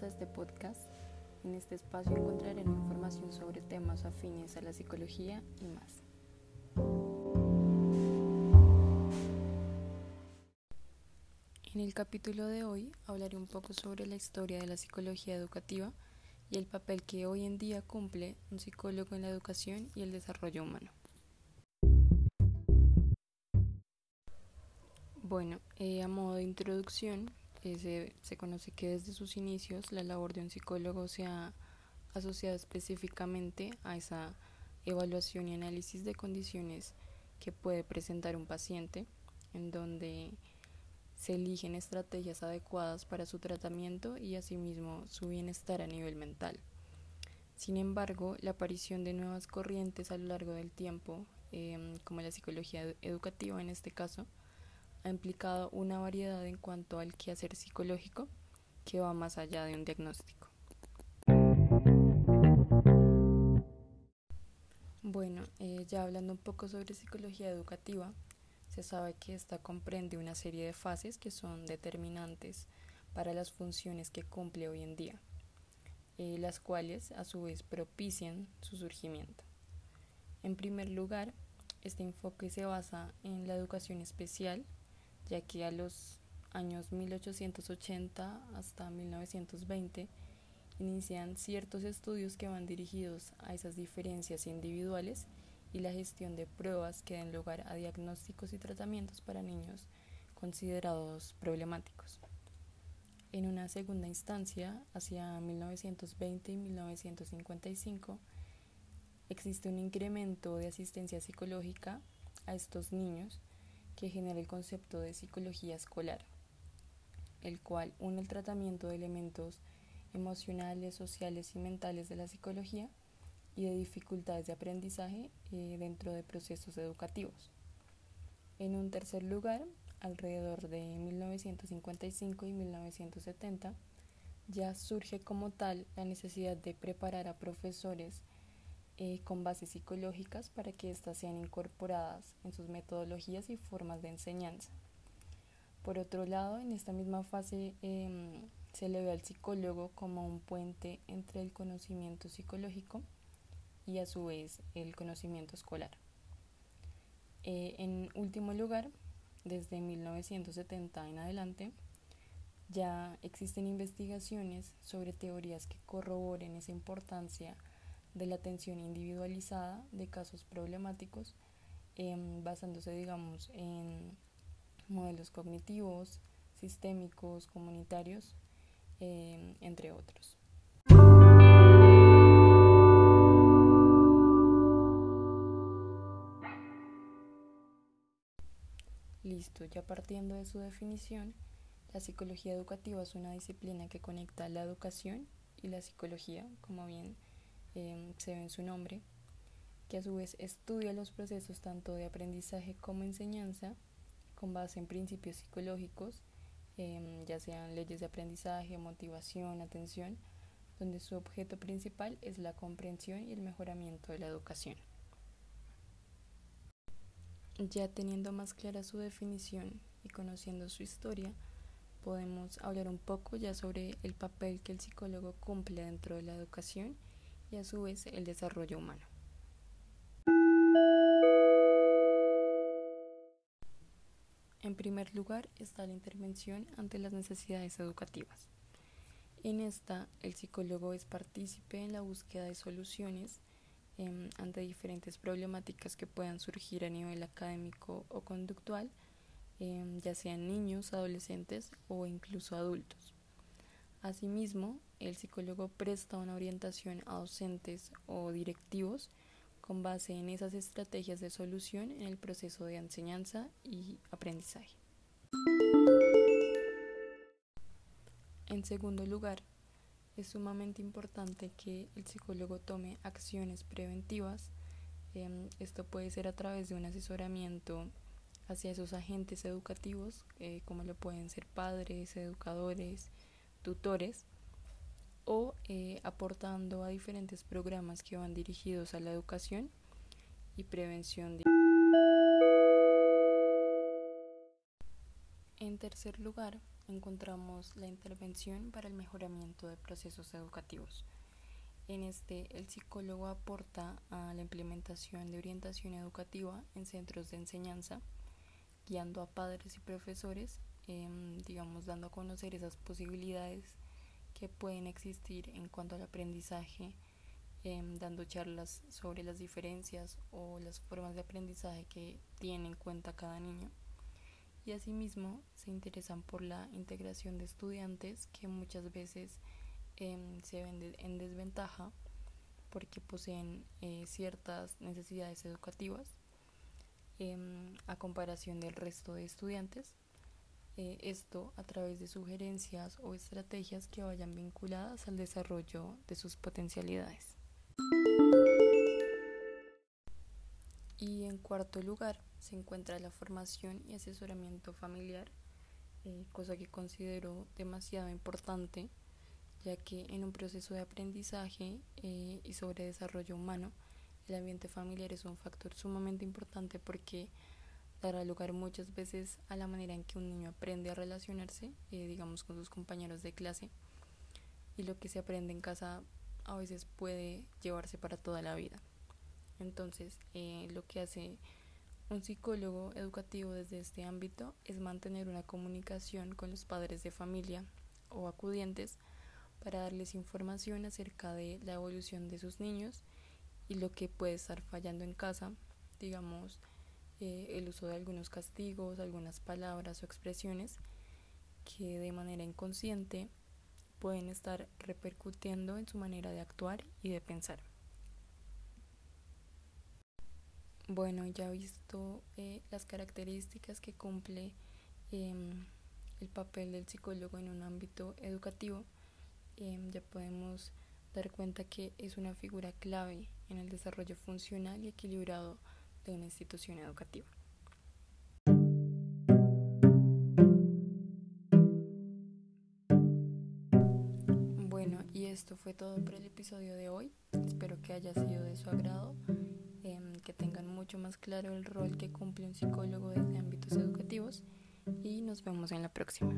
bienvenidos a este podcast. En este espacio encontrarán información sobre temas afines a la psicología y más. En el capítulo de hoy hablaré un poco sobre la historia de la psicología educativa y el papel que hoy en día cumple un psicólogo en la educación y el desarrollo humano. Bueno, eh, a modo de introducción, se, se, conoce que desde sus inicios la labor de un psicólogo se ha asociado específicamente a esa evaluación y análisis de condiciones que puede presentar un paciente, en donde se eligen estrategias adecuadas para su tratamiento y asimismo su bienestar a nivel mental. Sin embargo, la aparición de nuevas corrientes a lo largo del tiempo, em, como la psicología educativa en este caso, ha implicado una variedad en cuanto al quehacer psicológico que va más allá de un diagnóstico. Bueno, eh, ya hablando un poco sobre psicología educativa, se sabe que esta comprende una serie de fases que son determinantes para las funciones que cumple hoy en día, eh, las cuales a su vez propician su surgimiento. En primer lugar, este enfoque se basa en la educación especial, ya que a los años 1880 hasta 1920 inician ciertos estudios que van dirigidos a esas diferencias individuales y la gestión de pruebas que den lugar a diagnósticos y tratamientos para niños considerados problemáticos. En una segunda instancia, hacia 1920 y 1955, existe un incremento de asistencia psicológica a estos niños que genera el concepto de psicología escolar, el cual une el tratamiento de elementos emocionales, sociales y mentales de la psicología y de dificultades de aprendizaje eh, dentro de procesos educativos. En un tercer lugar, alrededor de 1955 y 1970, ya surge como tal la necesidad de preparar a profesores eh, con bases psicológicas para que éstas sean incorporadas en sus metodologías y formas de enseñanza. Por otro lado, en esta misma fase em, se le ve al psicólogo como un puente entre el conocimiento psicológico y a su vez el conocimiento escolar. Eh, en último lugar, desde 1970 en adelante, ya existen investigaciones sobre teorías que corroboren esa importancia de la atención individualizada de casos problemáticos, em, basándose, digamos, en modelos cognitivos, sistémicos, comunitarios, em, entre otros. Listo, ya partiendo de su definición, la psicología educativa es una disciplina que conecta la educación y la psicología, como bien em, se ve en su nombre, que a su vez estudia los procesos tanto de aprendizaje como enseñanza con base en principios psicológicos, em, ya sean leyes de aprendizaje, motivación, atención, donde su objeto principal es la comprensión y el mejoramiento de la educación. Ya teniendo más clara su definición y conociendo su historia, podemos hablar un poco ya sobre el papel que el psicólogo cumple dentro de la educación y a su vez el desarrollo humano. En primer lugar está la intervención ante las necesidades educativas. En esta, el psicólogo es partícipe en la búsqueda de soluciones Em, ante diferentes problemáticas que puedan surgir a nivel académico o conductual, em, ya sean niños, adolescentes o incluso adultos. Asimismo, el psicólogo presta una orientación a docentes o directivos con base en esas estrategias de solución en el proceso de enseñanza y aprendizaje. En segundo lugar, es sumamente importante que el psicólogo tome acciones preventivas. Em, esto puede ser a través de un asesoramiento hacia esos agentes educativos, eh, como lo pueden ser padres, educadores, tutores, o eh, aportando a diferentes programas que van dirigidos a la educación y prevención de... En tercer lugar, encontramos la intervención para el mejoramiento de procesos educativos. En este, el psicólogo aporta a la implementación de orientación educativa en centros de enseñanza, guiando a padres y profesores, em, digamos, dando a conocer esas posibilidades que pueden existir en cuanto al aprendizaje, em, dando charlas sobre las diferencias o las formas de aprendizaje que tiene en cuenta cada niño. Y asimismo se interesan por la integración de estudiantes que muchas veces Em, se ven en desventaja porque poseen eh, ciertas necesidades educativas a comparación del resto de estudiantes. Eh, esto a través de sugerencias o estrategias que vayan vinculadas al desarrollo de sus potencialidades. Y en cuarto lugar se encuentra la formación y asesoramiento familiar, eh, cosa que considero demasiado importante ya que en un proceso de aprendizaje eh, y sobre desarrollo humano, el ambiente familiar es un factor sumamente importante porque dará lugar muchas veces a la manera en que un niño aprende a relacionarse, eh, digamos, con sus compañeros de clase. Y lo que se aprende en casa a veces puede llevarse para toda la vida. Entonces, eh, lo que hace un psicólogo educativo desde este ámbito es mantener una comunicación con los padres de familia o acudientes para darles información acerca de la evolución de sus niños y lo que puede estar fallando en casa, digamos, eh, el uso de algunos castigos, algunas palabras o expresiones que de manera inconsciente pueden estar repercutiendo en su manera de actuar y de pensar. Bueno, ya visto eh, las características que cumple em, el papel del psicólogo en un ámbito educativo, Em, ya podemos dar cuenta que es una figura clave en el desarrollo funcional y equilibrado de una institución educativa. Bueno, y esto fue todo por el episodio de hoy. Espero que haya sido de su agrado, em, que tengan mucho más claro el rol que cumple un psicólogo desde ámbitos educativos y nos vemos en la próxima.